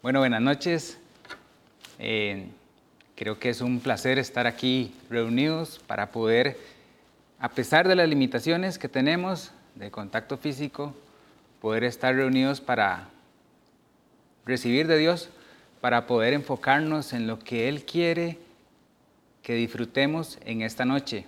Bueno, buenas noches. Eh, creo que es un placer estar aquí reunidos para poder, a pesar de las limitaciones que tenemos de contacto físico, poder estar reunidos para recibir de Dios, para poder enfocarnos en lo que Él quiere que disfrutemos en esta noche.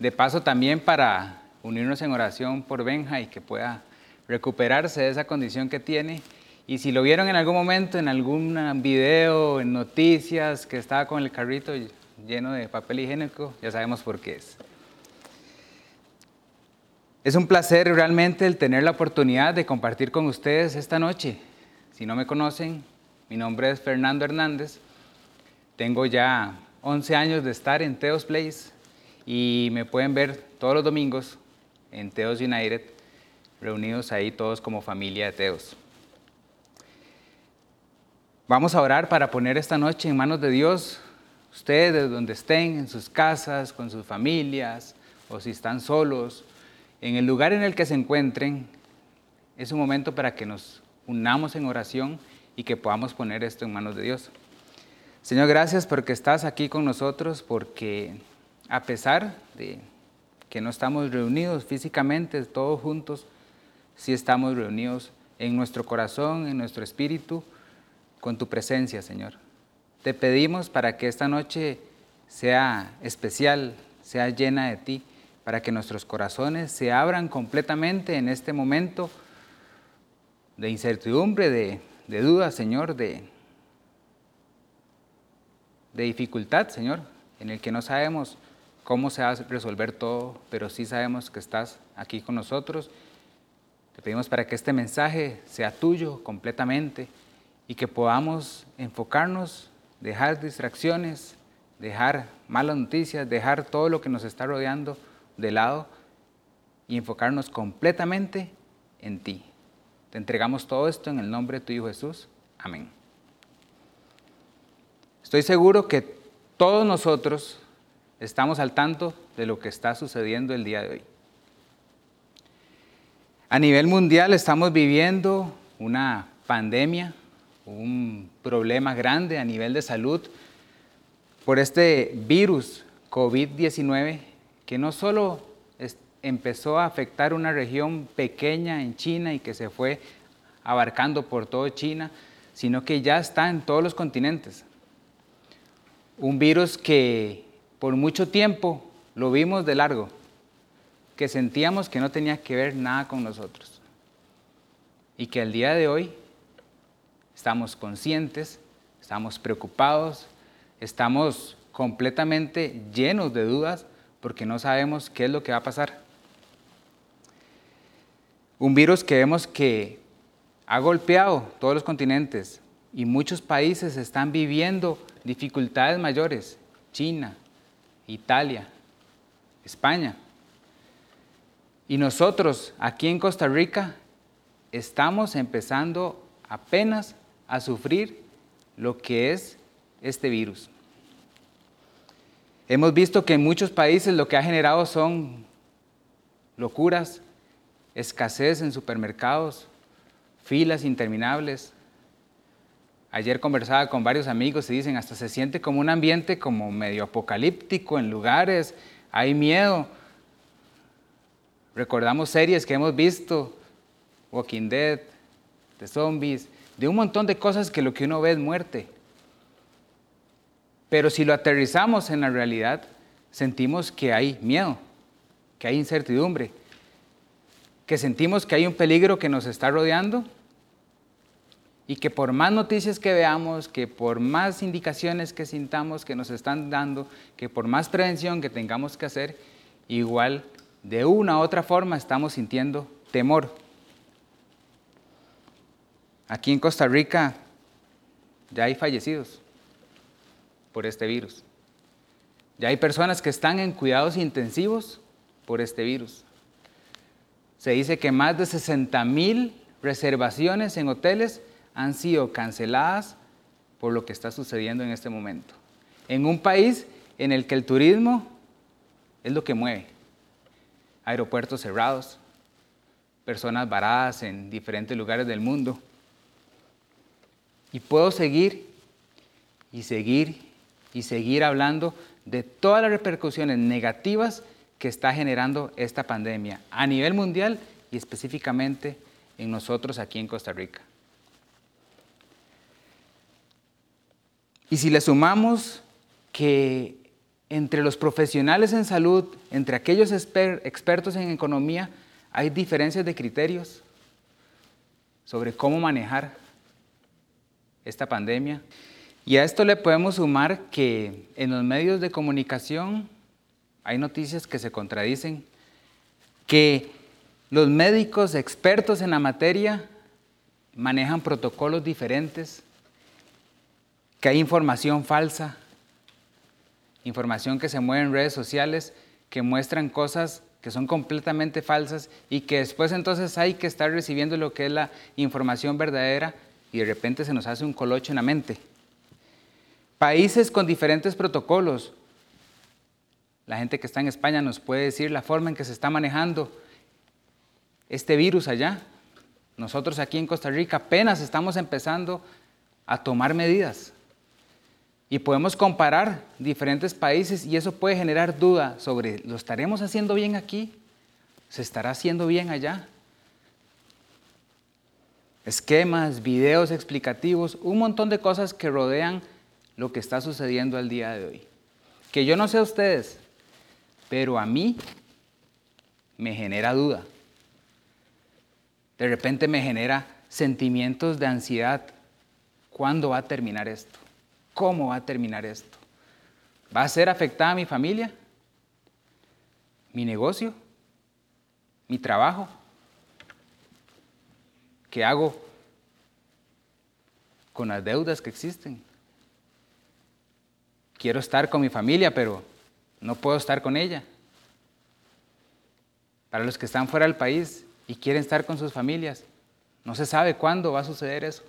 De paso también para unirnos en oración por Benja y que pueda recuperarse de esa condición que tiene. Y si lo vieron en algún momento, en algún video, en noticias, que estaba con el carrito lleno de papel higiénico, ya sabemos por qué es. Es un placer realmente el tener la oportunidad de compartir con ustedes esta noche. Si no me conocen, mi nombre es Fernando Hernández. Tengo ya 11 años de estar en Teos Place y me pueden ver todos los domingos en Teos United, reunidos ahí todos como familia de Teos. Vamos a orar para poner esta noche en manos de Dios, ustedes donde estén, en sus casas, con sus familias, o si están solos, en el lugar en el que se encuentren, es un momento para que nos unamos en oración y que podamos poner esto en manos de Dios. Señor, gracias porque estás aquí con nosotros, porque a pesar de que no estamos reunidos físicamente, todos juntos, sí estamos reunidos en nuestro corazón, en nuestro espíritu, con tu presencia, Señor. Te pedimos para que esta noche sea especial, sea llena de ti, para que nuestros corazones se abran completamente en este momento de incertidumbre, de, de duda, Señor, de, de dificultad, Señor, en el que no sabemos cómo se va a resolver todo, pero sí sabemos que estás aquí con nosotros. Te pedimos para que este mensaje sea tuyo completamente y que podamos enfocarnos, dejar distracciones, dejar malas noticias, dejar todo lo que nos está rodeando de lado y enfocarnos completamente en ti. Te entregamos todo esto en el nombre de tu Hijo Jesús. Amén. Estoy seguro que todos nosotros estamos al tanto de lo que está sucediendo el día de hoy. A nivel mundial estamos viviendo una pandemia, un problema grande a nivel de salud por este virus COVID-19 que no solo empezó a afectar una región pequeña en China y que se fue abarcando por todo China, sino que ya está en todos los continentes. Un virus que por mucho tiempo lo vimos de largo, que sentíamos que no tenía que ver nada con nosotros. Y que al día de hoy estamos conscientes, estamos preocupados, estamos completamente llenos de dudas porque no sabemos qué es lo que va a pasar. Un virus que vemos que ha golpeado todos los continentes y muchos países están viviendo dificultades mayores. China, Italia, España. Y nosotros aquí en Costa Rica estamos empezando apenas a sufrir lo que es este virus. Hemos visto que en muchos países lo que ha generado son locuras, escasez en supermercados, filas interminables, Ayer conversaba con varios amigos y dicen, hasta se siente como un ambiente como medio apocalíptico en lugares, hay miedo. Recordamos series que hemos visto, Walking Dead, de zombies, de un montón de cosas que lo que uno ve es muerte. Pero si lo aterrizamos en la realidad, sentimos que hay miedo, que hay incertidumbre, que sentimos que hay un peligro que nos está rodeando y que por más noticias que veamos, que por más indicaciones que sintamos que nos están dando, que por más prevención que tengamos que hacer, igual de una u otra forma estamos sintiendo temor. Aquí en Costa Rica ya hay fallecidos por este virus. Ya hay personas que están en cuidados intensivos por este virus. Se dice que más de 60 mil reservaciones en hoteles han sido canceladas por lo que está sucediendo en este momento. En un país en el que el turismo es lo que mueve. Aeropuertos cerrados, personas varadas en diferentes lugares del mundo. Y puedo seguir y seguir y seguir hablando de todas las repercusiones negativas que está generando esta pandemia a nivel mundial y específicamente en nosotros aquí en Costa Rica. Y si le sumamos que entre los profesionales en salud, entre aquellos expertos en economía, hay diferencias de criterios sobre cómo manejar esta pandemia. Y a esto le podemos sumar que en los medios de comunicación hay noticias que se contradicen, que los médicos expertos en la materia manejan protocolos diferentes, que hay información falsa, información que se mueve en redes sociales, que muestran cosas que son completamente falsas y que después entonces hay que estar recibiendo lo que es la información verdadera y de repente se nos hace un colocho en la mente. Países con diferentes protocolos. La gente que está en España nos puede decir la forma en que se está manejando este virus allá. Nosotros aquí en Costa Rica apenas estamos empezando a tomar medidas. Y podemos comparar diferentes países y eso puede generar duda sobre, ¿lo estaremos haciendo bien aquí? ¿Se estará haciendo bien allá? Esquemas, videos explicativos, un montón de cosas que rodean lo que está sucediendo al día de hoy. Que yo no sé ustedes, pero a mí me genera duda. De repente me genera sentimientos de ansiedad. ¿Cuándo va a terminar esto? ¿Cómo va a terminar esto? ¿Va a ser afectada mi familia? ¿Mi negocio? ¿Mi trabajo? ¿Qué hago con las deudas que existen? Quiero estar con mi familia, pero no puedo estar con ella. Para los que están fuera del país y quieren estar con sus familias, no se sabe cuándo va a suceder eso.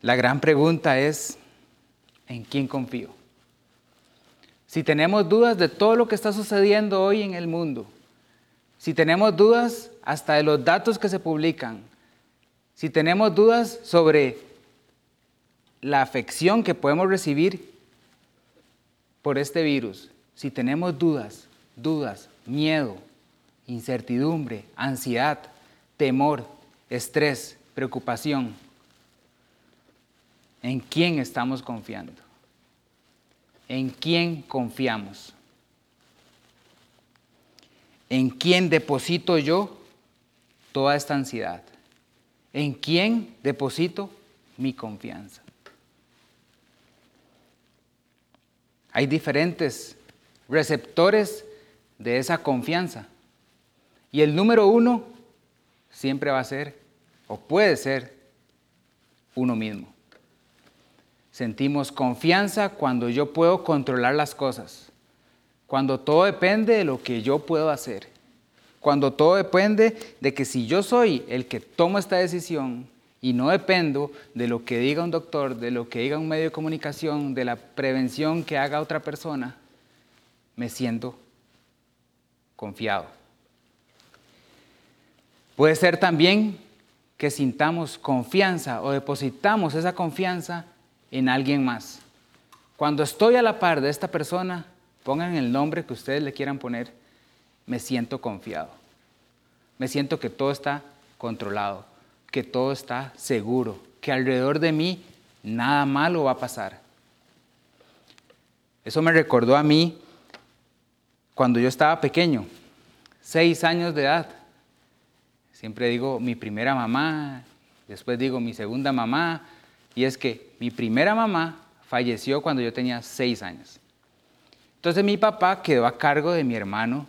La gran pregunta es, ¿en quién confío? Si tenemos dudas de todo lo que está sucediendo hoy en el mundo, si tenemos dudas hasta de los datos que se publican, si tenemos dudas sobre la afección que podemos recibir por este virus, si tenemos dudas, dudas, miedo, incertidumbre, ansiedad, temor, estrés, preocupación, ¿En quién estamos confiando? ¿En quién confiamos? ¿En quién deposito yo toda esta ansiedad? ¿En quién deposito mi confianza? Hay diferentes receptores de esa confianza. Y el número uno siempre va a ser, o puede ser, uno mismo. Sentimos confianza cuando yo puedo controlar las cosas, cuando todo depende de lo que yo puedo hacer, cuando todo depende de que si yo soy el que tomo esta decisión y no dependo de lo que diga un doctor, de lo que diga un medio de comunicación, de la prevención que haga otra persona, me siento confiado. Puede ser también que sintamos confianza o depositamos esa confianza en alguien más. Cuando estoy a la par de esta persona, pongan el nombre que ustedes le quieran poner, me siento confiado. Me siento que todo está controlado, que todo está seguro, que alrededor de mí nada malo va a pasar. Eso me recordó a mí cuando yo estaba pequeño, seis años de edad. Siempre digo mi primera mamá, después digo mi segunda mamá, y es que mi primera mamá falleció cuando yo tenía seis años. Entonces mi papá quedó a cargo de mi hermano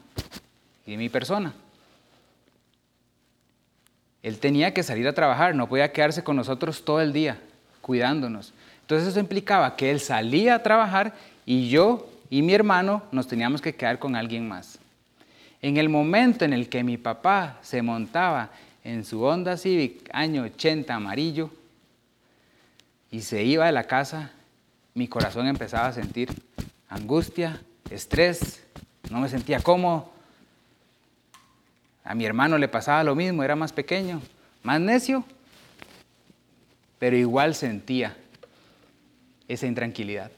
y de mi persona. Él tenía que salir a trabajar, no podía quedarse con nosotros todo el día, cuidándonos. Entonces eso implicaba que él salía a trabajar y yo y mi hermano nos teníamos que quedar con alguien más. En el momento en el que mi papá se montaba en su Honda Civic año 80 amarillo, y se iba de la casa, mi corazón empezaba a sentir angustia, estrés, no me sentía cómodo. A mi hermano le pasaba lo mismo, era más pequeño, más necio, pero igual sentía esa intranquilidad.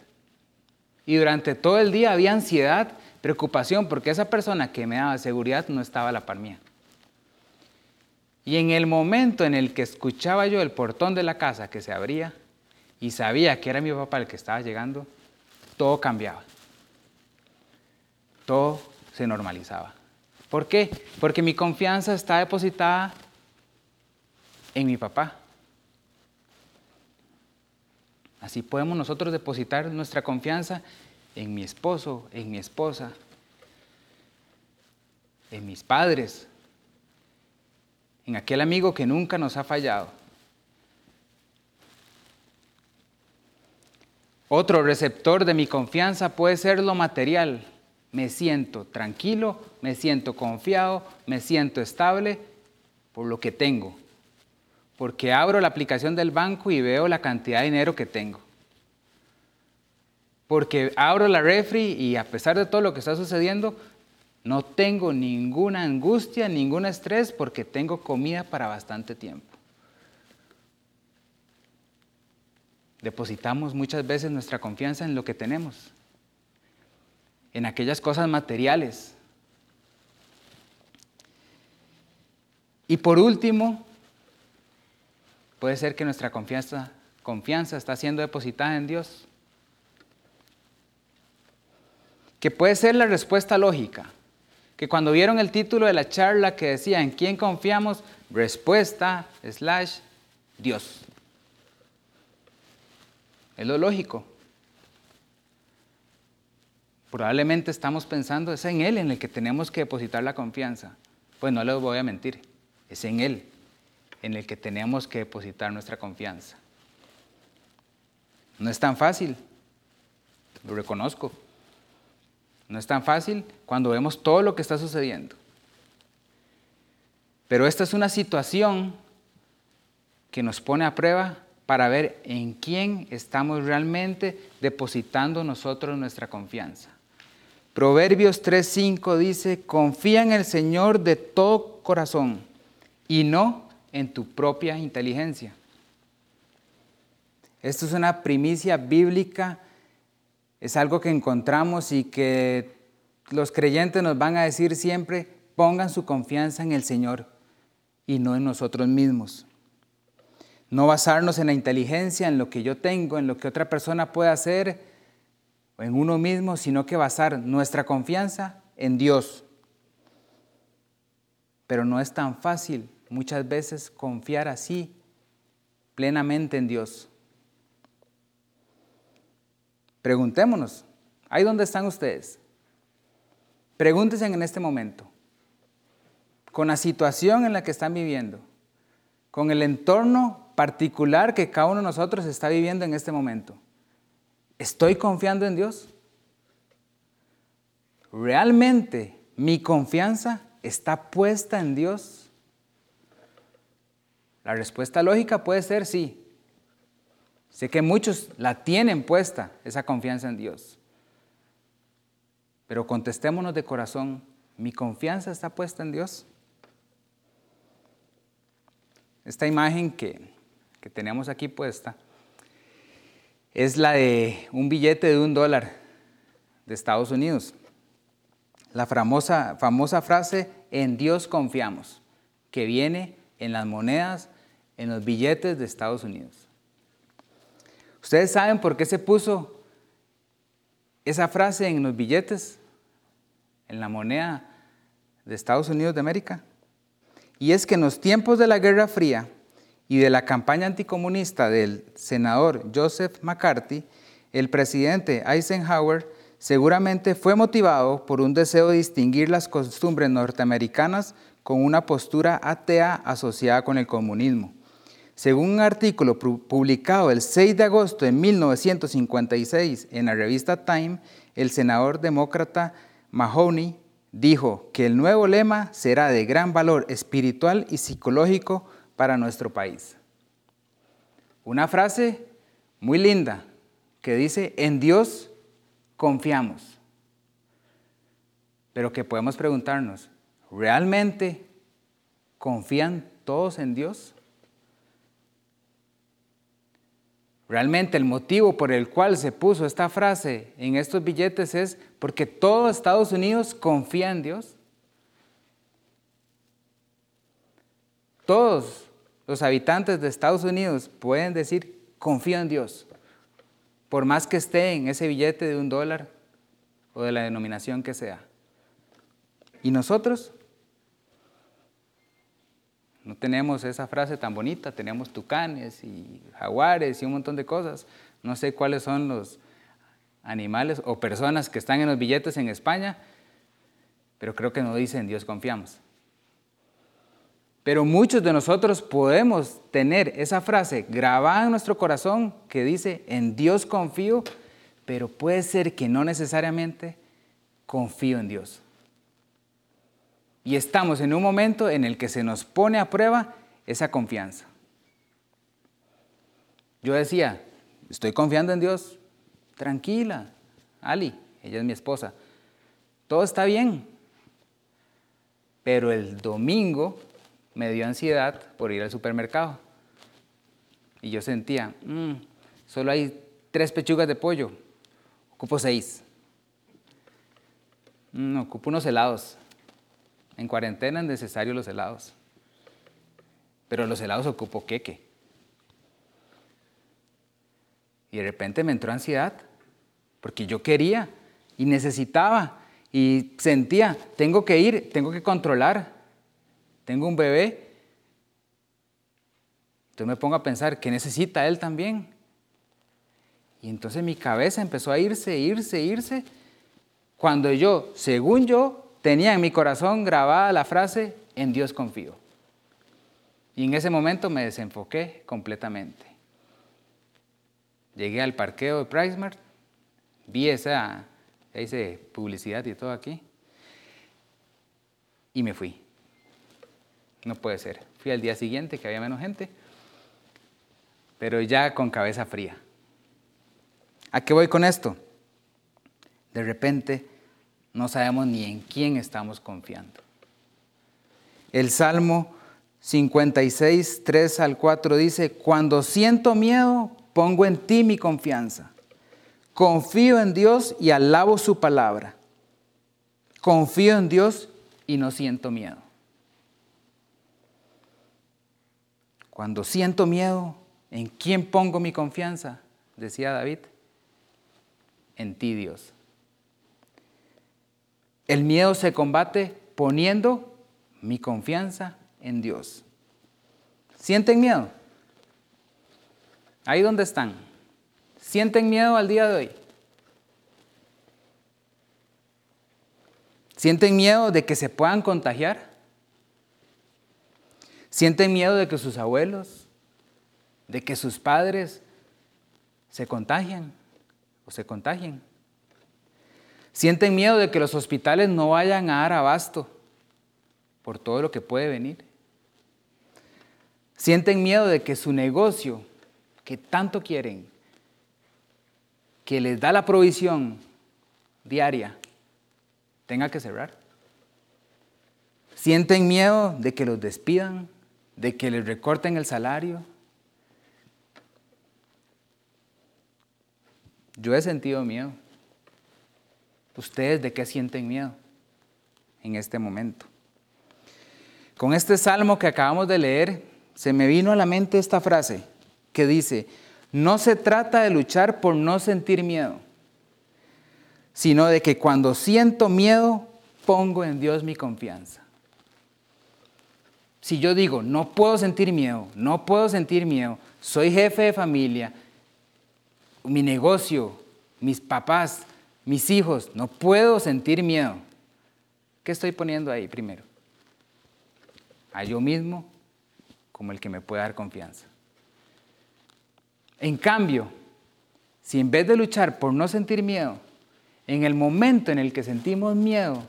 Y durante todo el día había ansiedad, preocupación, porque esa persona que me daba seguridad no estaba a la par mía. Y en el momento en el que escuchaba yo el portón de la casa que se abría y sabía que era mi papá el que estaba llegando, todo cambiaba. Todo se normalizaba. ¿Por qué? Porque mi confianza está depositada en mi papá. Así podemos nosotros depositar nuestra confianza en mi esposo, en mi esposa, en mis padres, en aquel amigo que nunca nos ha fallado. Otro receptor de mi confianza puede ser lo material. Me siento tranquilo, me siento confiado, me siento estable por lo que tengo porque abro la aplicación del banco y veo la cantidad de dinero que tengo. Porque abro la refri y a pesar de todo lo que está sucediendo, no tengo ninguna angustia, ningún estrés porque tengo comida para bastante tiempo. Depositamos muchas veces nuestra confianza en lo que tenemos, en aquellas cosas materiales. Y por último, Puede ser que nuestra confianza, está siendo depositada en Dios. Que puede ser la respuesta lógica. Que cuando vieron el título de la charla que decía ¿en quién confiamos? Respuesta slash Dios. Es lo lógico. Probablemente estamos pensando, es en Él en el que tenemos que depositar la confianza. Pues no les voy a mentir, es en Él en el que tenemos que depositar nuestra confianza. No es tan fácil, lo reconozco. No es tan fácil cuando vemos todo lo que está sucediendo. Pero esta es una situación que nos pone a prueba para ver en quién estamos realmente depositando nosotros nuestra confianza. Proverbios 3:5 dice, confía en el Señor de todo corazón y no en tu propia inteligencia. Esto es una primicia bíblica, es algo que encontramos y que los creyentes nos van a decir siempre, pongan su confianza en el Señor y no en nosotros mismos. No basarnos en la inteligencia, en lo que yo tengo, en lo que otra persona puede hacer, o en uno mismo, sino que basar nuestra confianza en Dios. Pero no es tan fácil muchas veces confiar así plenamente en Dios. Preguntémonos, ¿ahí dónde están ustedes? Pregúntense en este momento, con la situación en la que están viviendo, con el entorno particular que cada uno de nosotros está viviendo en este momento. ¿Estoy confiando en Dios? ¿Realmente mi confianza está puesta en Dios? La respuesta lógica puede ser sí. Sé que muchos la tienen puesta, esa confianza en Dios. Pero contestémonos de corazón, ¿mi confianza está puesta en Dios? Esta imagen que, que tenemos aquí puesta es la de un billete de un dólar de Estados Unidos. La famosa, famosa frase, en Dios confiamos, que viene en las monedas en los billetes de Estados Unidos. ¿Ustedes saben por qué se puso esa frase en los billetes, en la moneda de Estados Unidos de América? Y es que en los tiempos de la Guerra Fría y de la campaña anticomunista del senador Joseph McCarthy, el presidente Eisenhower seguramente fue motivado por un deseo de distinguir las costumbres norteamericanas con una postura atea asociada con el comunismo. Según un artículo publicado el 6 de agosto de 1956 en la revista Time, el senador demócrata Mahoney dijo que el nuevo lema será de gran valor espiritual y psicológico para nuestro país. Una frase muy linda que dice, en Dios confiamos. Pero que podemos preguntarnos, ¿realmente ¿Confían todos en Dios? Realmente el motivo por el cual se puso esta frase en estos billetes es porque todo Estados Unidos confía en Dios. Todos los habitantes de Estados Unidos pueden decir, confío en Dios, por más que esté en ese billete de un dólar o de la denominación que sea. ¿Y nosotros? No tenemos esa frase tan bonita, tenemos tucanes y jaguares y un montón de cosas. No sé cuáles son los animales o personas que están en los billetes en España, pero creo que no dicen Dios confiamos. Pero muchos de nosotros podemos tener esa frase grabada en nuestro corazón que dice, en Dios confío, pero puede ser que no necesariamente confío en Dios. Y estamos en un momento en el que se nos pone a prueba esa confianza. Yo decía, estoy confiando en Dios, tranquila, Ali, ella es mi esposa, todo está bien. Pero el domingo me dio ansiedad por ir al supermercado. Y yo sentía, mm, solo hay tres pechugas de pollo, ocupo seis. Mm, ocupo unos helados. En cuarentena es necesario los helados. Pero los helados ocupo queque. Y de repente me entró ansiedad, porque yo quería y necesitaba y sentía, tengo que ir, tengo que controlar, tengo un bebé. Entonces me pongo a pensar, ¿qué necesita él también? Y entonces mi cabeza empezó a irse, irse, irse, cuando yo, según yo, tenía en mi corazón grabada la frase, en Dios confío. Y en ese momento me desenfoqué completamente. Llegué al parqueo de PriceMart, vi esa, hice publicidad y todo aquí, y me fui. No puede ser. Fui al día siguiente, que había menos gente, pero ya con cabeza fría. ¿A qué voy con esto? De repente no sabemos ni en quién estamos confiando. El Salmo 56, 3 al 4 dice, cuando siento miedo, pongo en ti mi confianza. Confío en Dios y alabo su palabra. Confío en Dios y no siento miedo. Cuando siento miedo, ¿en quién pongo mi confianza? Decía David. En ti, Dios. El miedo se combate poniendo mi confianza en Dios. ¿Sienten miedo? Ahí donde están. ¿Sienten miedo al día de hoy? ¿Sienten miedo de que se puedan contagiar? ¿Sienten miedo de que sus abuelos, de que sus padres se contagian o se contagien? Sienten miedo de que los hospitales no vayan a dar abasto por todo lo que puede venir. Sienten miedo de que su negocio, que tanto quieren, que les da la provisión diaria, tenga que cerrar. Sienten miedo de que los despidan, de que les recorten el salario. Yo he sentido miedo. ¿Ustedes de qué sienten miedo en este momento? Con este salmo que acabamos de leer, se me vino a la mente esta frase que dice, no se trata de luchar por no sentir miedo, sino de que cuando siento miedo, pongo en Dios mi confianza. Si yo digo, no puedo sentir miedo, no puedo sentir miedo, soy jefe de familia, mi negocio, mis papás, mis hijos, no puedo sentir miedo. ¿Qué estoy poniendo ahí primero? A yo mismo como el que me puede dar confianza. En cambio, si en vez de luchar por no sentir miedo, en el momento en el que sentimos miedo,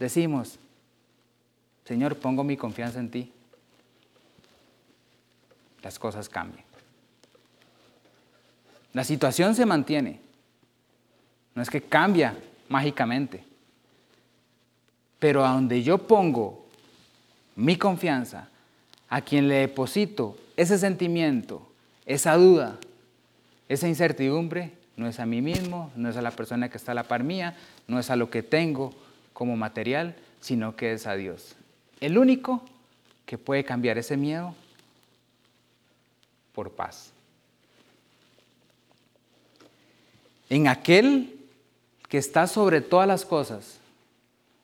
decimos, Señor, pongo mi confianza en ti, las cosas cambian. La situación se mantiene, no es que cambia mágicamente. Pero a donde yo pongo mi confianza, a quien le deposito ese sentimiento, esa duda, esa incertidumbre, no es a mí mismo, no es a la persona que está a la par mía, no es a lo que tengo como material, sino que es a Dios. El único que puede cambiar ese miedo por paz. En aquel que está sobre todas las cosas.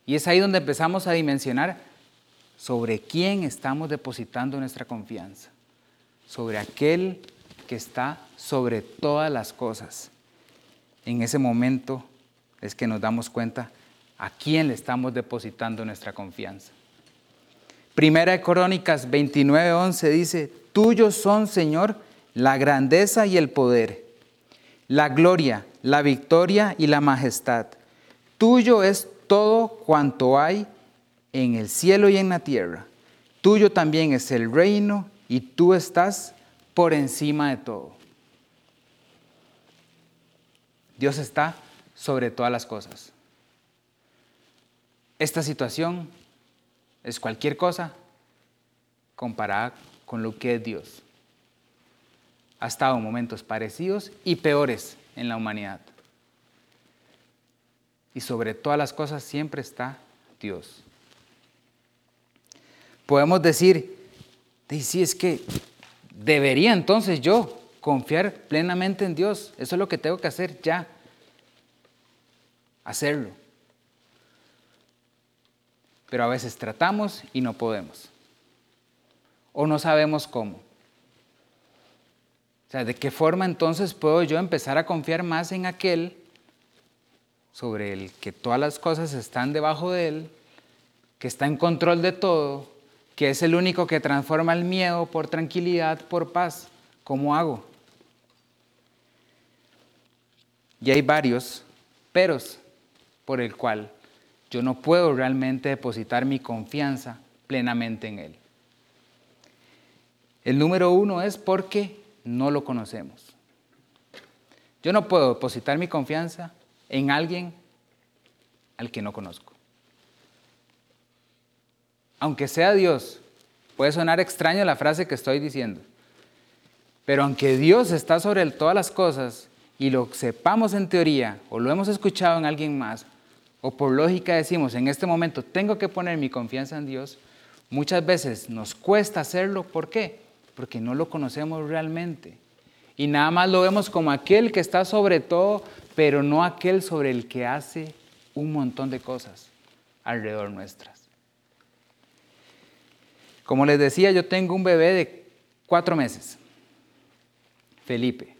Y es ahí donde empezamos a dimensionar sobre quién estamos depositando nuestra confianza. Sobre aquel que está sobre todas las cosas. En ese momento es que nos damos cuenta a quién le estamos depositando nuestra confianza. Primera de Crónicas 29:11 dice, tuyos son, Señor, la grandeza y el poder, la gloria, la victoria y la majestad. Tuyo es todo cuanto hay en el cielo y en la tierra. Tuyo también es el reino y tú estás por encima de todo. Dios está sobre todas las cosas. Esta situación es cualquier cosa comparada con lo que es Dios. Ha estado en momentos parecidos y peores en la humanidad. Y sobre todas las cosas siempre está Dios. Podemos decir, sí, es que debería entonces yo confiar plenamente en Dios. Eso es lo que tengo que hacer ya. Hacerlo. Pero a veces tratamos y no podemos. O no sabemos cómo. O sea, ¿de qué forma entonces puedo yo empezar a confiar más en aquel sobre el que todas las cosas están debajo de él, que está en control de todo, que es el único que transforma el miedo por tranquilidad, por paz? ¿Cómo hago? Y hay varios peros por el cual yo no puedo realmente depositar mi confianza plenamente en Él. El número uno es porque no lo conocemos. Yo no puedo depositar mi confianza en alguien al que no conozco. Aunque sea Dios, puede sonar extraño la frase que estoy diciendo, pero aunque Dios está sobre todas las cosas y lo sepamos en teoría o lo hemos escuchado en alguien más, o por lógica decimos, en este momento tengo que poner mi confianza en Dios, muchas veces nos cuesta hacerlo. ¿Por qué? Porque no lo conocemos realmente. Y nada más lo vemos como aquel que está sobre todo, pero no aquel sobre el que hace un montón de cosas alrededor nuestras. Como les decía, yo tengo un bebé de cuatro meses, Felipe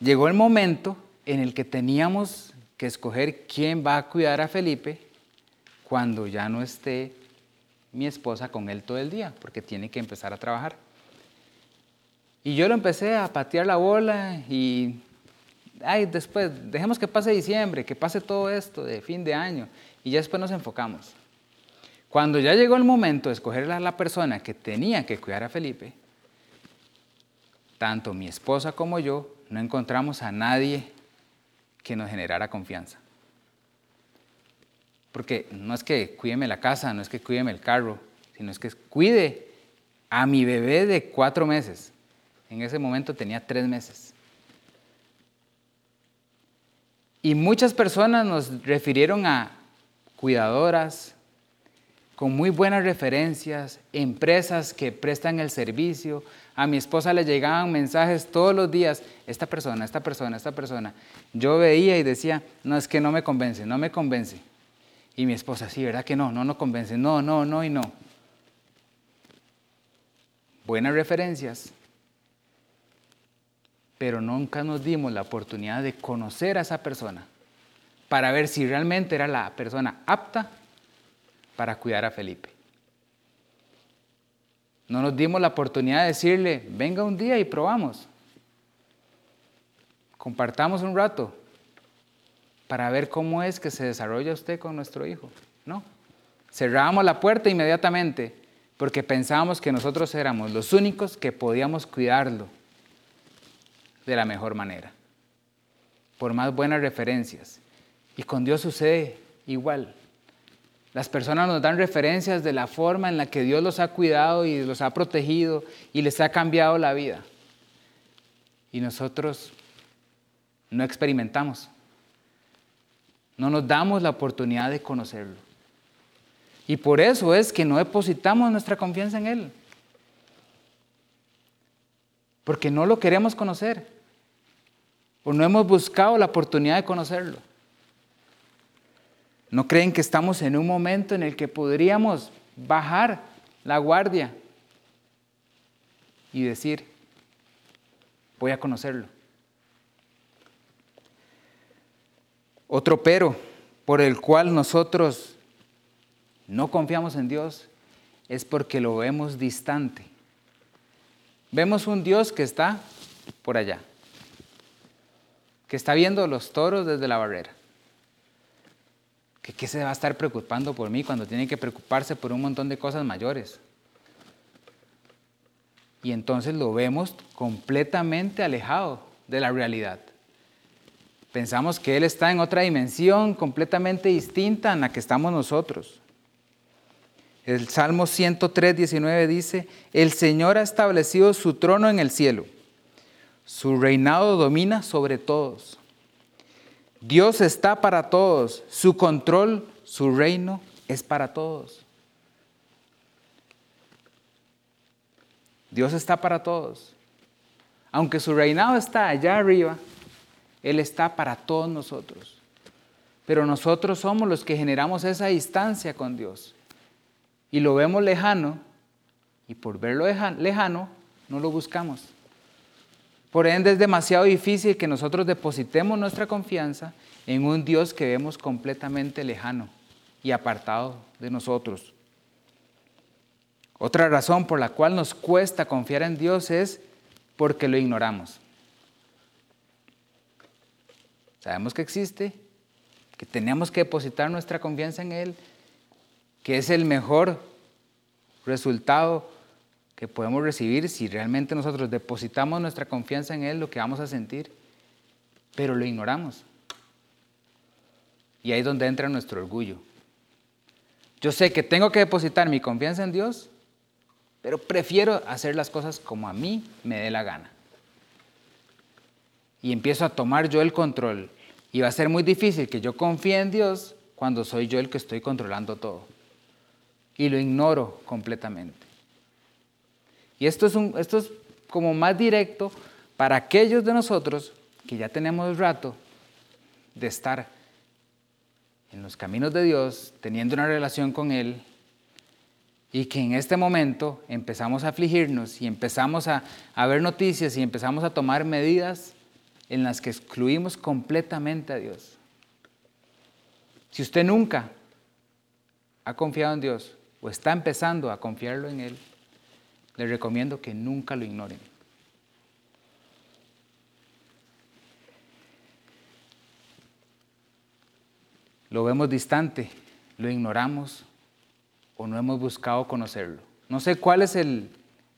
llegó el momento en el que teníamos que escoger quién va a cuidar a Felipe cuando ya no esté mi esposa con él todo el día, porque tiene que empezar a trabajar. Y yo lo empecé a patear la bola y, ay, después, dejemos que pase diciembre, que pase todo esto de fin de año, y ya después nos enfocamos. Cuando ya llegó el momento de escoger a la persona que tenía que cuidar a Felipe, tanto mi esposa como yo no encontramos a nadie que nos generara confianza. Porque no es que cuídeme la casa, no es que cuídeme el carro, sino es que cuide a mi bebé de cuatro meses. En ese momento tenía tres meses. Y muchas personas nos refirieron a cuidadoras, con muy buenas referencias, empresas que prestan el servicio. A mi esposa le llegaban mensajes todos los días, esta persona, esta persona, esta persona. Yo veía y decía, no, es que no me convence, no me convence. Y mi esposa, sí, ¿verdad que no? No nos convence, no, no, no y no. Buenas referencias, pero nunca nos dimos la oportunidad de conocer a esa persona para ver si realmente era la persona apta para cuidar a Felipe. No nos dimos la oportunidad de decirle, venga un día y probamos. Compartamos un rato para ver cómo es que se desarrolla usted con nuestro hijo. No. Cerrábamos la puerta inmediatamente porque pensábamos que nosotros éramos los únicos que podíamos cuidarlo de la mejor manera, por más buenas referencias. Y con Dios sucede igual. Las personas nos dan referencias de la forma en la que Dios los ha cuidado y los ha protegido y les ha cambiado la vida. Y nosotros no experimentamos. No nos damos la oportunidad de conocerlo. Y por eso es que no depositamos nuestra confianza en Él. Porque no lo queremos conocer. O no hemos buscado la oportunidad de conocerlo. ¿No creen que estamos en un momento en el que podríamos bajar la guardia y decir, voy a conocerlo? Otro pero por el cual nosotros no confiamos en Dios es porque lo vemos distante. Vemos un Dios que está por allá, que está viendo los toros desde la barrera. Que qué se va a estar preocupando por mí cuando tiene que preocuparse por un montón de cosas mayores. Y entonces lo vemos completamente alejado de la realidad. Pensamos que Él está en otra dimensión completamente distinta en la que estamos nosotros. El Salmo 103, 19 dice, el Señor ha establecido su trono en el cielo, su reinado domina sobre todos. Dios está para todos, su control, su reino es para todos. Dios está para todos. Aunque su reinado está allá arriba, Él está para todos nosotros. Pero nosotros somos los que generamos esa distancia con Dios. Y lo vemos lejano, y por verlo lejano, no lo buscamos. Por ende es demasiado difícil que nosotros depositemos nuestra confianza en un Dios que vemos completamente lejano y apartado de nosotros. Otra razón por la cual nos cuesta confiar en Dios es porque lo ignoramos. Sabemos que existe, que tenemos que depositar nuestra confianza en Él, que es el mejor resultado que podemos recibir si realmente nosotros depositamos nuestra confianza en Él, lo que vamos a sentir, pero lo ignoramos. Y ahí es donde entra nuestro orgullo. Yo sé que tengo que depositar mi confianza en Dios, pero prefiero hacer las cosas como a mí me dé la gana. Y empiezo a tomar yo el control. Y va a ser muy difícil que yo confíe en Dios cuando soy yo el que estoy controlando todo. Y lo ignoro completamente. Y esto es, como más directo para aquellos de nosotros que ya tenemos rato de estar en los caminos de Dios, teniendo una relación con Él, y que en este momento empezamos a afligirnos y empezamos a, a ver noticias y empezamos a tomar medidas en las que excluimos completamente a Dios. Si usted nunca ha confiado en Dios o está empezando a confiarlo en Él, les recomiendo que nunca lo ignoren. Lo vemos distante, lo ignoramos o no hemos buscado conocerlo. No sé cuál es el,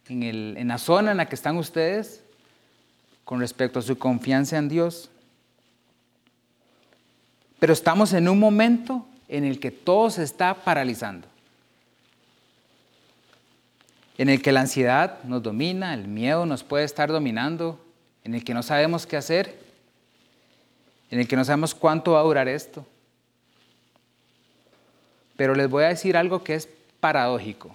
en, el, en la zona en la que están ustedes con respecto a su confianza en Dios. Pero estamos en un momento en el que todo se está paralizando en el que la ansiedad nos domina, el miedo nos puede estar dominando, en el que no sabemos qué hacer, en el que no sabemos cuánto va a durar esto. Pero les voy a decir algo que es paradójico.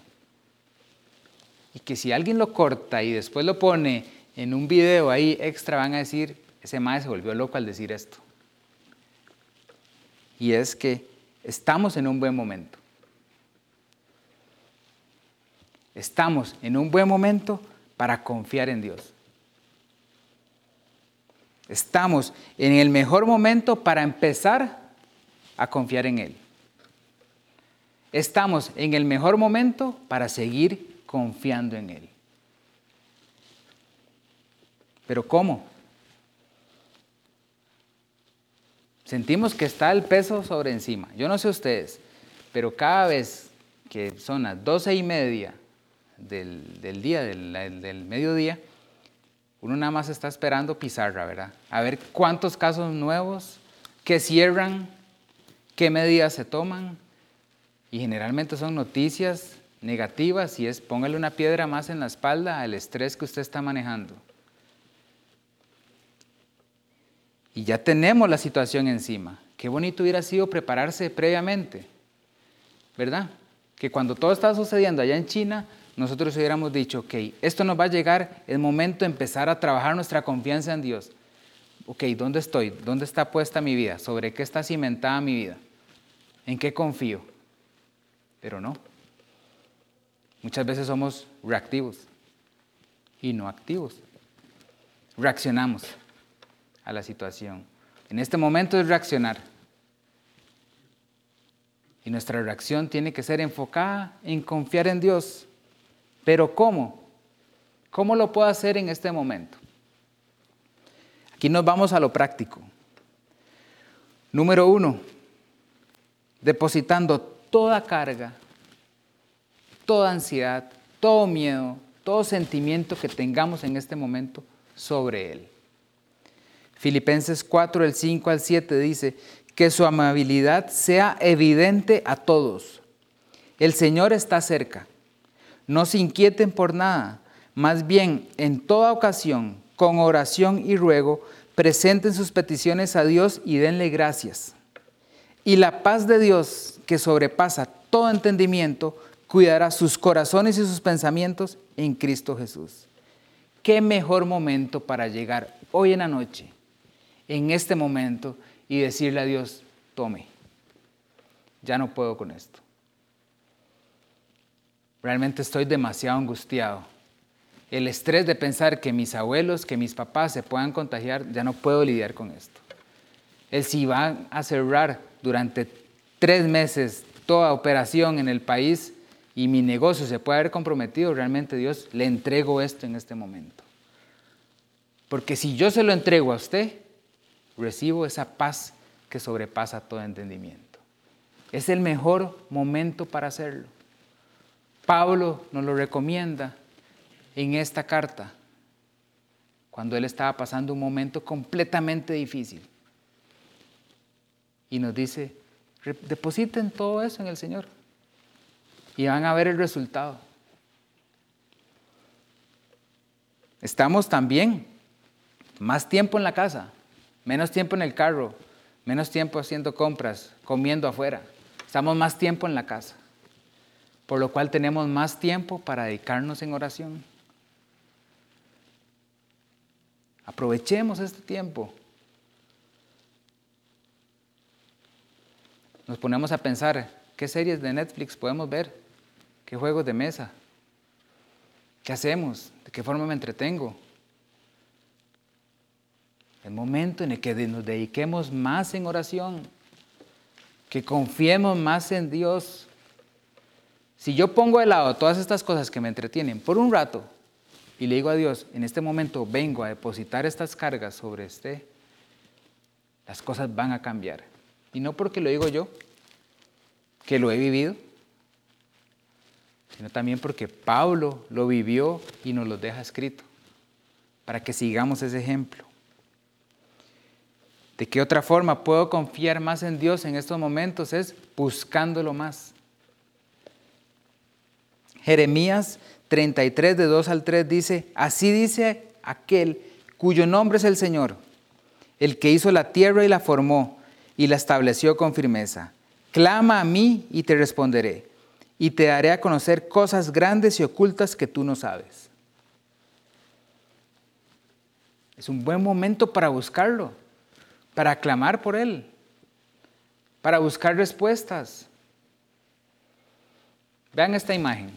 Y que si alguien lo corta y después lo pone en un video ahí extra, van a decir, ese maestro se volvió loco al decir esto. Y es que estamos en un buen momento. Estamos en un buen momento para confiar en Dios. Estamos en el mejor momento para empezar a confiar en Él. Estamos en el mejor momento para seguir confiando en Él. Pero ¿cómo? Sentimos que está el peso sobre encima. Yo no sé ustedes, pero cada vez que son las doce y media del, día, del, mediodía, uno nada más está esperando pizarra, ¿verdad? A ver cuántos casos nuevos, que cierran, qué medidas se toman. Y generalmente son noticias negativas y es póngale una piedra más en la espalda al estrés que usted está manejando. Y ya tenemos la situación encima. Qué bonito hubiera sido prepararse previamente, ¿verdad? Que cuando todo estaba sucediendo allá en China, nosotros hubiéramos dicho, ok, esto nos va a llegar, es momento de empezar a trabajar nuestra confianza en Dios. Ok, ¿dónde estoy? ¿Dónde está puesta mi vida? ¿Sobre qué está cimentada mi vida? ¿En qué confío? Pero no. Muchas veces somos reactivos y no activos. Reaccionamos a la situación. En este momento es reaccionar. Y nuestra reacción tiene que ser enfocada en confiar en Dios. Pero ¿cómo? ¿Cómo lo puedo hacer en este momento? Aquí nos vamos a lo práctico. Número uno, depositando toda carga, toda ansiedad, todo miedo, todo sentimiento que tengamos en este momento sobre Él. Filipenses 4, el 5 al 7 dice, que su amabilidad sea evidente a todos. El Señor está cerca. No se inquieten por nada, más bien en toda ocasión, con oración y ruego, presenten sus peticiones a Dios y denle gracias. Y la paz de Dios, que sobrepasa todo entendimiento, cuidará sus corazones y sus pensamientos en Cristo Jesús. ¿Qué mejor momento para llegar hoy en la noche, en este momento, y decirle a Dios, tome, ya no puedo con esto. Realmente estoy demasiado angustiado. El estrés de pensar que mis abuelos, que mis papás se puedan contagiar, ya no puedo lidiar con esto. El si van a cerrar durante tres meses toda operación en el país y mi negocio se puede haber comprometido, realmente Dios le entrego esto en este momento. Porque si yo se lo entrego a usted, recibo esa paz que sobrepasa todo entendimiento. Es el mejor momento para hacerlo. Pablo nos lo recomienda en esta carta, cuando él estaba pasando un momento completamente difícil. Y nos dice, depositen todo eso en el Señor y van a ver el resultado. Estamos también más tiempo en la casa, menos tiempo en el carro, menos tiempo haciendo compras, comiendo afuera. Estamos más tiempo en la casa, por lo cual tenemos más tiempo para dedicarnos en oración. Aprovechemos este tiempo. Nos ponemos a pensar, ¿qué series de Netflix podemos ver? ¿Qué juegos de mesa? ¿Qué hacemos? ¿De qué forma me entretengo? el momento en el que nos dediquemos más en oración, que confiemos más en Dios. Si yo pongo de lado todas estas cosas que me entretienen por un rato y le digo a Dios, en este momento vengo a depositar estas cargas sobre usted, las cosas van a cambiar. Y no porque lo digo yo, que lo he vivido, sino también porque Pablo lo vivió y nos lo deja escrito, para que sigamos ese ejemplo. ¿De qué otra forma puedo confiar más en Dios en estos momentos? Es buscándolo más. Jeremías 33 de 2 al 3 dice, así dice aquel cuyo nombre es el Señor, el que hizo la tierra y la formó y la estableció con firmeza. Clama a mí y te responderé, y te daré a conocer cosas grandes y ocultas que tú no sabes. Es un buen momento para buscarlo para clamar por Él, para buscar respuestas. Vean esta imagen.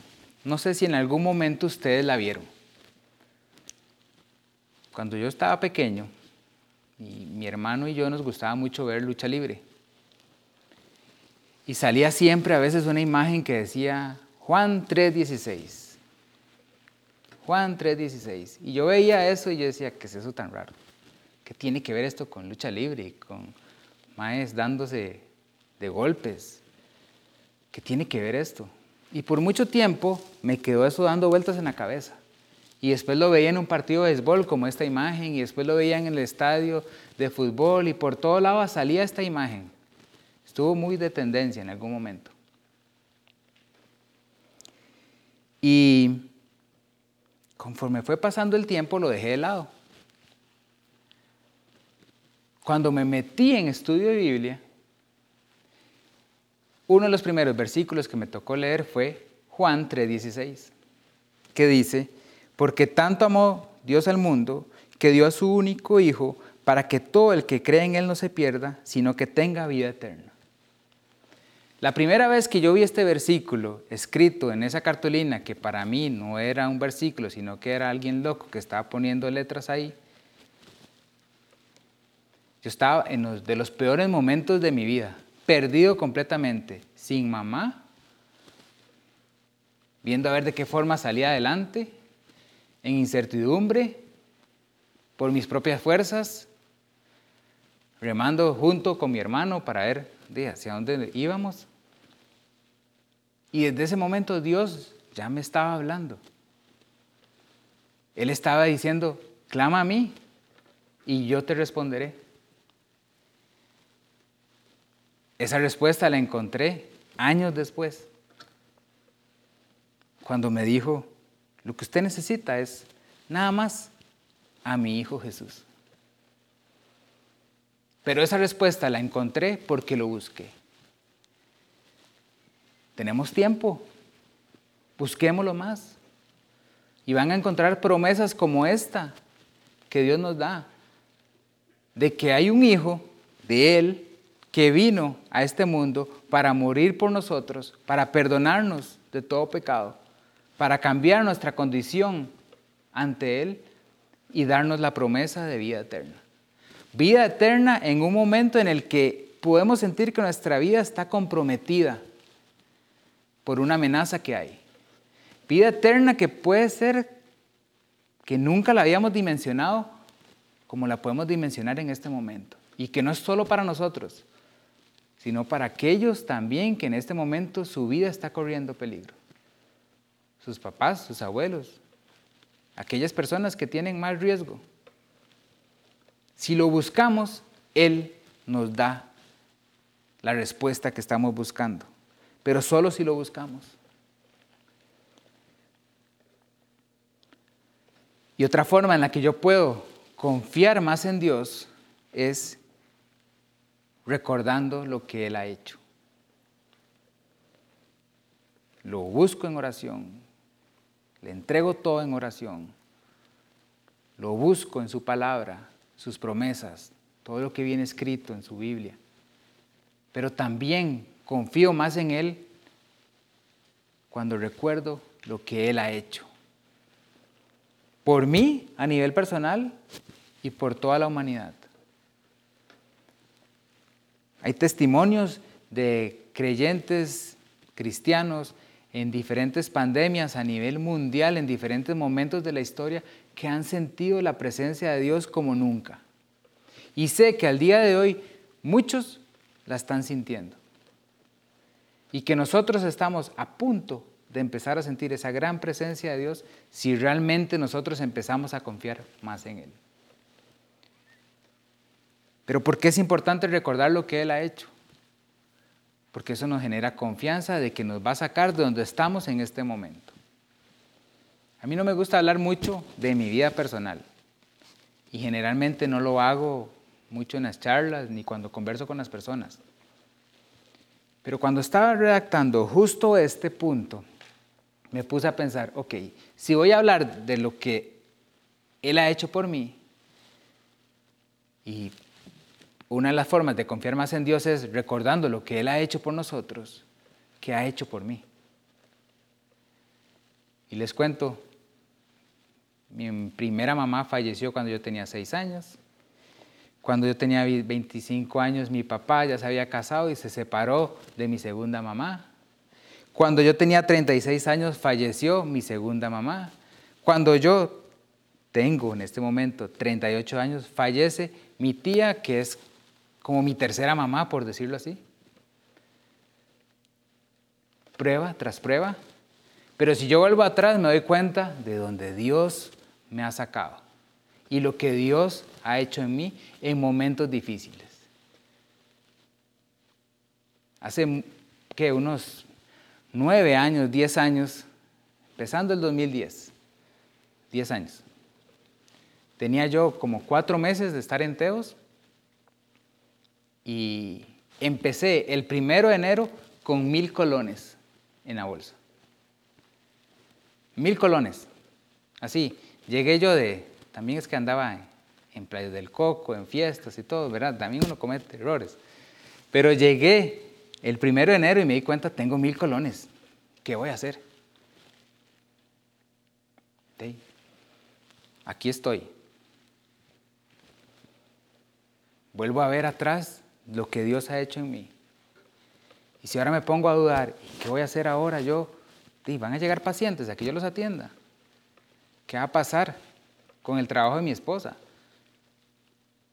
No sé si en algún momento ustedes la vieron. Cuando yo estaba pequeño, y mi hermano y yo nos gustaba mucho ver lucha libre. Y salía siempre a veces una imagen que decía Juan 3.16. Juan 3.16. Y yo veía eso y yo decía, ¿qué es eso tan raro? ¿Qué tiene que ver esto con lucha libre con maes dándose de golpes? ¿Qué tiene que ver esto? Y por mucho tiempo me quedó eso dando vueltas en la cabeza. Y después lo veía en un partido de béisbol como esta imagen, y después lo veía en el estadio de fútbol, y por todo lado salía esta imagen. Estuvo muy de tendencia en algún momento. Y conforme fue pasando el tiempo lo dejé de lado. Cuando me metí en estudio de Biblia, uno de los primeros versículos que me tocó leer fue Juan 3:16, que dice, porque tanto amó Dios al mundo que dio a su único Hijo para que todo el que cree en Él no se pierda, sino que tenga vida eterna. La primera vez que yo vi este versículo escrito en esa cartulina, que para mí no era un versículo, sino que era alguien loco que estaba poniendo letras ahí, yo estaba en los, de los peores momentos de mi vida, perdido completamente, sin mamá, viendo a ver de qué forma salía adelante, en incertidumbre, por mis propias fuerzas, remando junto con mi hermano para ver de hacia dónde íbamos. Y desde ese momento Dios ya me estaba hablando. Él estaba diciendo, clama a mí y yo te responderé. Esa respuesta la encontré años después, cuando me dijo, lo que usted necesita es nada más a mi Hijo Jesús. Pero esa respuesta la encontré porque lo busqué. Tenemos tiempo, busquémoslo más. Y van a encontrar promesas como esta que Dios nos da, de que hay un Hijo de Él que vino a este mundo para morir por nosotros, para perdonarnos de todo pecado, para cambiar nuestra condición ante Él y darnos la promesa de vida eterna. Vida eterna en un momento en el que podemos sentir que nuestra vida está comprometida por una amenaza que hay. Vida eterna que puede ser que nunca la habíamos dimensionado como la podemos dimensionar en este momento. Y que no es solo para nosotros, sino para aquellos también que en este momento su vida está corriendo peligro. Sus papás, sus abuelos, aquellas personas que tienen más riesgo. Si lo buscamos, Él nos da la respuesta que estamos buscando, pero solo si lo buscamos. Y otra forma en la que yo puedo confiar más en Dios es recordando lo que Él ha hecho. Lo busco en oración, le entrego todo en oración, lo busco en su palabra, sus promesas, todo lo que viene escrito en su Biblia. Pero también confío más en Él cuando recuerdo lo que Él ha hecho. Por mí, a nivel personal, y por toda la humanidad. Hay testimonios de creyentes cristianos en diferentes pandemias a nivel mundial, en diferentes momentos de la historia, que han sentido la presencia de Dios como nunca. Y sé que al día de hoy muchos la están sintiendo. Y que nosotros estamos a punto de empezar a sentir esa gran presencia de Dios si realmente nosotros empezamos a confiar más en Él. Pero ¿por qué es importante recordar lo que Él ha hecho? Porque eso nos genera confianza de que nos va a sacar de donde estamos en este momento. A mí no me gusta hablar mucho de mi vida personal y generalmente no lo hago mucho en las charlas ni cuando converso con las personas. Pero cuando estaba redactando justo este punto, me puse a pensar, ok, si voy a hablar de lo que Él ha hecho por mí, y una de las formas de confiar más en Dios es recordando lo que Él ha hecho por nosotros, que ha hecho por mí. Y les cuento, mi primera mamá falleció cuando yo tenía seis años. Cuando yo tenía 25 años, mi papá ya se había casado y se separó de mi segunda mamá. Cuando yo tenía 36 años, falleció mi segunda mamá. Cuando yo tengo en este momento 38 años, fallece mi tía, que es como mi tercera mamá, por decirlo así. Prueba tras prueba. Pero si yo vuelvo atrás, me doy cuenta de donde Dios me ha sacado y lo que Dios ha hecho en mí en momentos difíciles. Hace que unos nueve años, diez años, empezando el 2010, 10 años. Tenía yo como cuatro meses de estar en Teos y empecé el primero de enero con mil colones en la bolsa. Mil colones. Así, llegué yo de, también es que andaba en, Playas del Coco, en fiestas y todo, ¿verdad? También uno comete errores. Pero llegué el primero de enero y me di cuenta, tengo mil colones. ¿Qué voy a hacer? Aquí estoy. Vuelvo a ver atrás lo que Dios ha hecho en mí. Y si ahora me pongo a dudar, ¿qué voy a hacer ahora yo? van a llegar pacientes a que yo los atienda. ¿Qué va a pasar con el trabajo de mi esposa?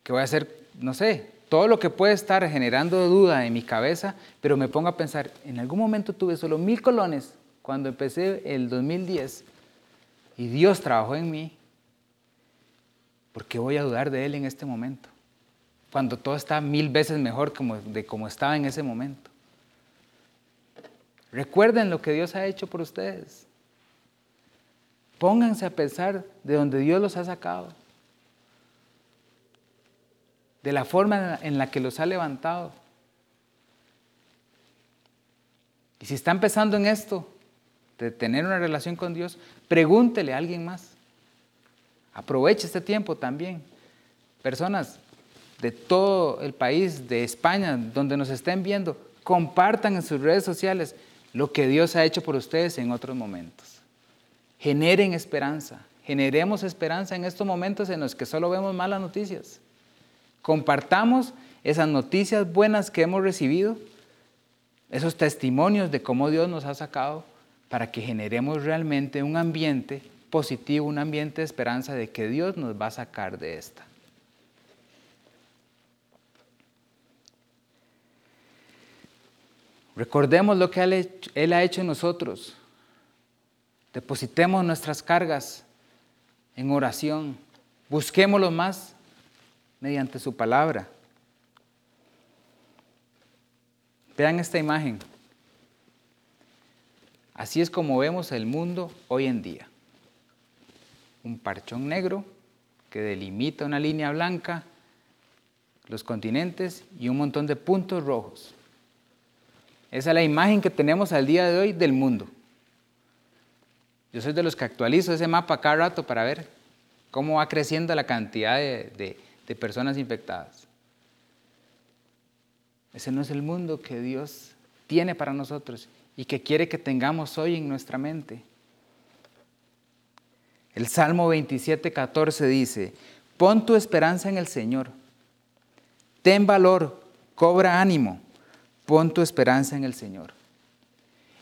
¿Qué voy a hacer? No sé, todo lo que puede estar generando duda en mi cabeza, pero me pongo a pensar, en algún momento tuve solo mil colones cuando empecé el 2010 y Dios trabajó en mí. ¿Por qué voy a dudar de Él en este momento? Cuando todo está mil veces mejor de como estaba en ese momento. Recuerden lo que Dios ha hecho por ustedes. Pónganse a pensar de donde Dios los ha sacado de la forma en la que los ha levantado. Y si está empezando en esto, de tener una relación con Dios, pregúntele a alguien más. Aproveche este tiempo también. Personas de todo el país, de España, donde nos estén viendo, compartan en sus redes sociales lo que Dios ha hecho por ustedes en otros momentos. Generen esperanza, generemos esperanza en estos momentos en los que solo vemos malas noticias. Compartamos esas noticias buenas que hemos recibido, esos testimonios de cómo Dios nos ha sacado para que generemos realmente un ambiente positivo, un ambiente de esperanza de que Dios nos va a sacar de esta. Recordemos lo que Él ha hecho en nosotros. Depositemos nuestras cargas en oración. Busquémoslo más mediante su palabra. Vean esta imagen. Así es como vemos el mundo hoy en día. Un parchón negro que delimita una línea blanca, los continentes y un montón de puntos rojos. Esa es la imagen que tenemos al día de hoy del mundo. Yo soy de los que actualizo ese mapa cada rato para ver cómo va creciendo la cantidad de, de personas infectadas. Ese no es el mundo que Dios tiene para nosotros y que quiere que tengamos hoy en nuestra mente. El Salmo 27, 14 dice, pon tu esperanza en el Señor, ten valor, cobra ánimo, pon tu esperanza en el Señor.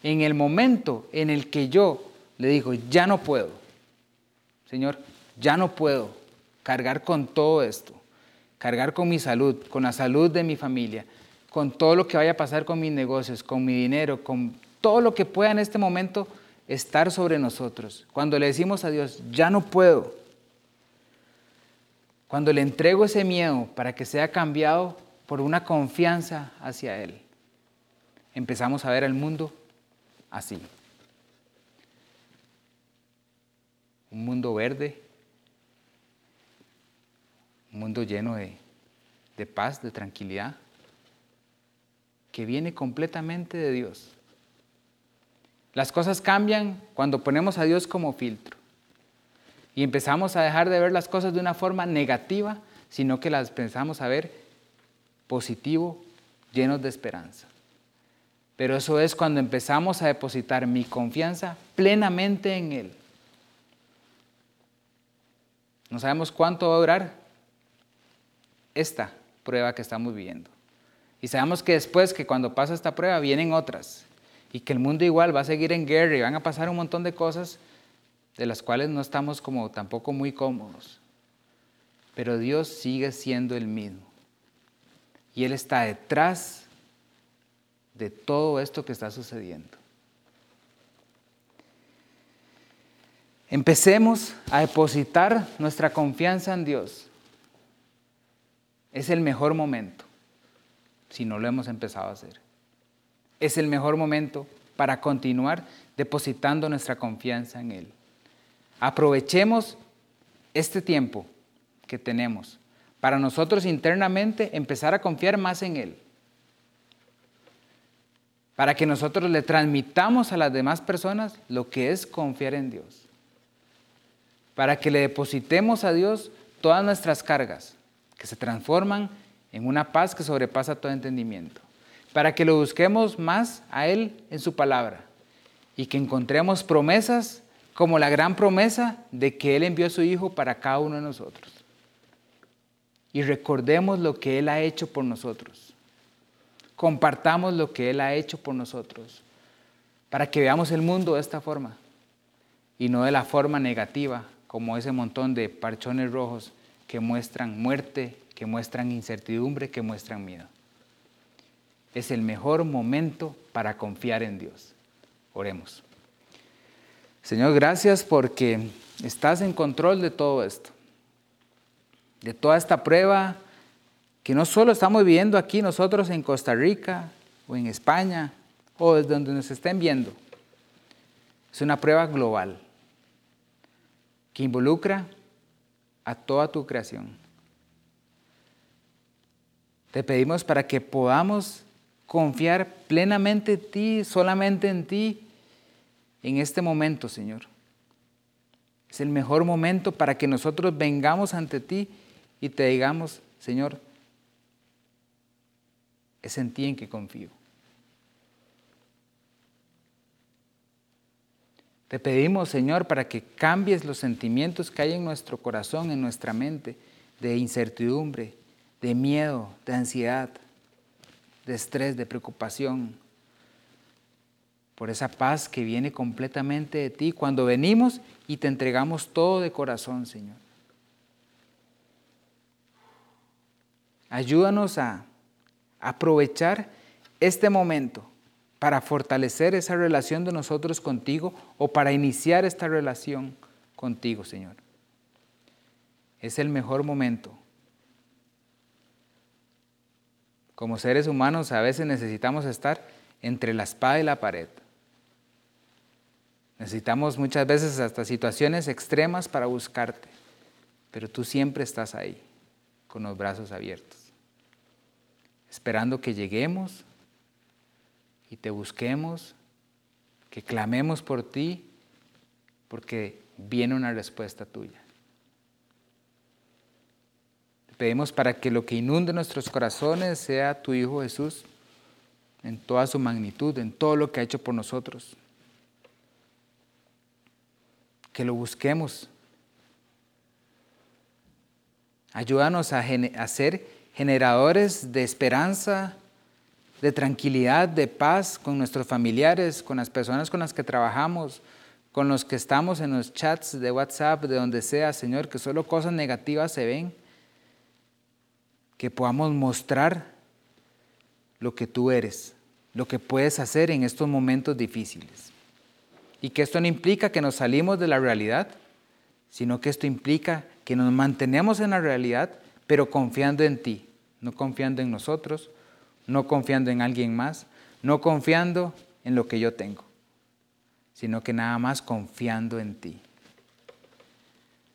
En el momento en el que yo le digo, ya no puedo, Señor, ya no puedo, cargar con todo esto, cargar con mi salud, con la salud de mi familia, con todo lo que vaya a pasar con mis negocios, con mi dinero, con todo lo que pueda en este momento estar sobre nosotros. Cuando le decimos a Dios, ya no puedo. Cuando le entrego ese miedo para que sea cambiado por una confianza hacia Él, empezamos a ver el mundo así. Un mundo verde, un mundo lleno de, de paz, de tranquilidad, que viene completamente de Dios. Las cosas cambian cuando ponemos a Dios como filtro y empezamos a dejar de ver las cosas de una forma negativa, sino que las pensamos a ver positivo, llenos de esperanza. Pero eso es cuando empezamos a depositar mi confianza plenamente en Él. No sabemos cuánto va a durar, esta prueba que estamos viviendo. Y sabemos que después que cuando pasa esta prueba vienen otras y que el mundo igual va a seguir en guerra y van a pasar un montón de cosas de las cuales no estamos como tampoco muy cómodos. Pero Dios sigue siendo el mismo. Y Él está detrás de todo esto que está sucediendo. Empecemos a depositar nuestra confianza en Dios es el mejor momento, si no lo hemos empezado a hacer. Es el mejor momento para continuar depositando nuestra confianza en Él. Aprovechemos este tiempo que tenemos para nosotros internamente empezar a confiar más en Él. Para que nosotros le transmitamos a las demás personas lo que es confiar en Dios. Para que le depositemos a Dios todas nuestras cargas, que se transforman en una paz que sobrepasa todo entendimiento. Para que lo busquemos más a Él en su palabra y que encontremos promesas como la gran promesa de que Él envió a su Hijo para cada uno de nosotros. Y recordemos lo que Él ha hecho por nosotros. Compartamos lo que Él ha hecho por nosotros para que veamos el mundo de esta forma y no de la forma negativa como ese montón de parchones rojos que muestran muerte, que muestran incertidumbre, que muestran miedo. Es el mejor momento para confiar en Dios. Oremos. Señor, gracias porque estás en control de todo esto, de toda esta prueba que no solo estamos viviendo aquí nosotros en Costa Rica o en España o desde donde nos estén viendo. Es una prueba global que involucra a toda tu creación. Te pedimos para que podamos confiar plenamente en ti, solamente en ti, en este momento, Señor. Es el mejor momento para que nosotros vengamos ante ti y te digamos, Señor, es en ti en que confío. Te pedimos, Señor, para que cambies los sentimientos que hay en nuestro corazón, en nuestra mente, de incertidumbre, de miedo, de ansiedad de estrés, de preocupación, por esa paz que viene completamente de ti cuando venimos y te entregamos todo de corazón, Señor. Ayúdanos a aprovechar este momento para fortalecer esa relación de nosotros contigo o para iniciar esta relación contigo, Señor. Es el mejor momento Como seres humanos a veces necesitamos estar entre la espada y la pared. Necesitamos muchas veces hasta situaciones extremas para buscarte, pero tú siempre estás ahí, con los brazos abiertos, esperando que lleguemos y te busquemos, que clamemos por ti, porque viene una respuesta tuya. Pedimos para que lo que inunde nuestros corazones sea tu Hijo Jesús en toda su magnitud, en todo lo que ha hecho por nosotros. Que lo busquemos. Ayúdanos a, a ser generadores de esperanza, de tranquilidad, de paz con nuestros familiares, con las personas con las que trabajamos, con los que estamos en los chats de WhatsApp, de donde sea, Señor, que solo cosas negativas se ven que podamos mostrar lo que tú eres, lo que puedes hacer en estos momentos difíciles. Y que esto no implica que nos salimos de la realidad, sino que esto implica que nos mantenemos en la realidad, pero confiando en ti, no confiando en nosotros, no confiando en alguien más, no confiando en lo que yo tengo, sino que nada más confiando en ti.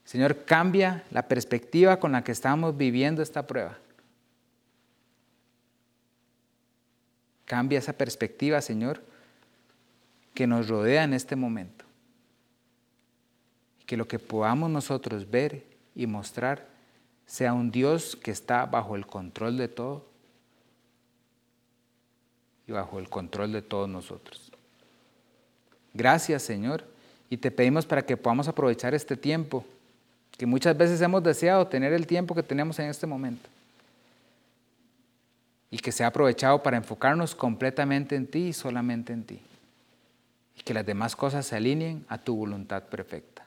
Señor, cambia la perspectiva con la que estamos viviendo esta prueba. Cambia esa perspectiva, Señor, que nos rodea en este momento. Que lo que podamos nosotros ver y mostrar sea un Dios que está bajo el control de todo y bajo el control de todos nosotros. Gracias, Señor, y te pedimos para que podamos aprovechar este tiempo, que muchas veces hemos deseado tener el tiempo que tenemos en este momento y que sea aprovechado para enfocarnos completamente en ti y solamente en ti. Y que las demás cosas se alineen a tu voluntad perfecta.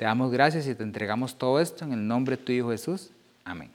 Te damos gracias y te entregamos todo esto en el nombre de tu Hijo Jesús. Amén.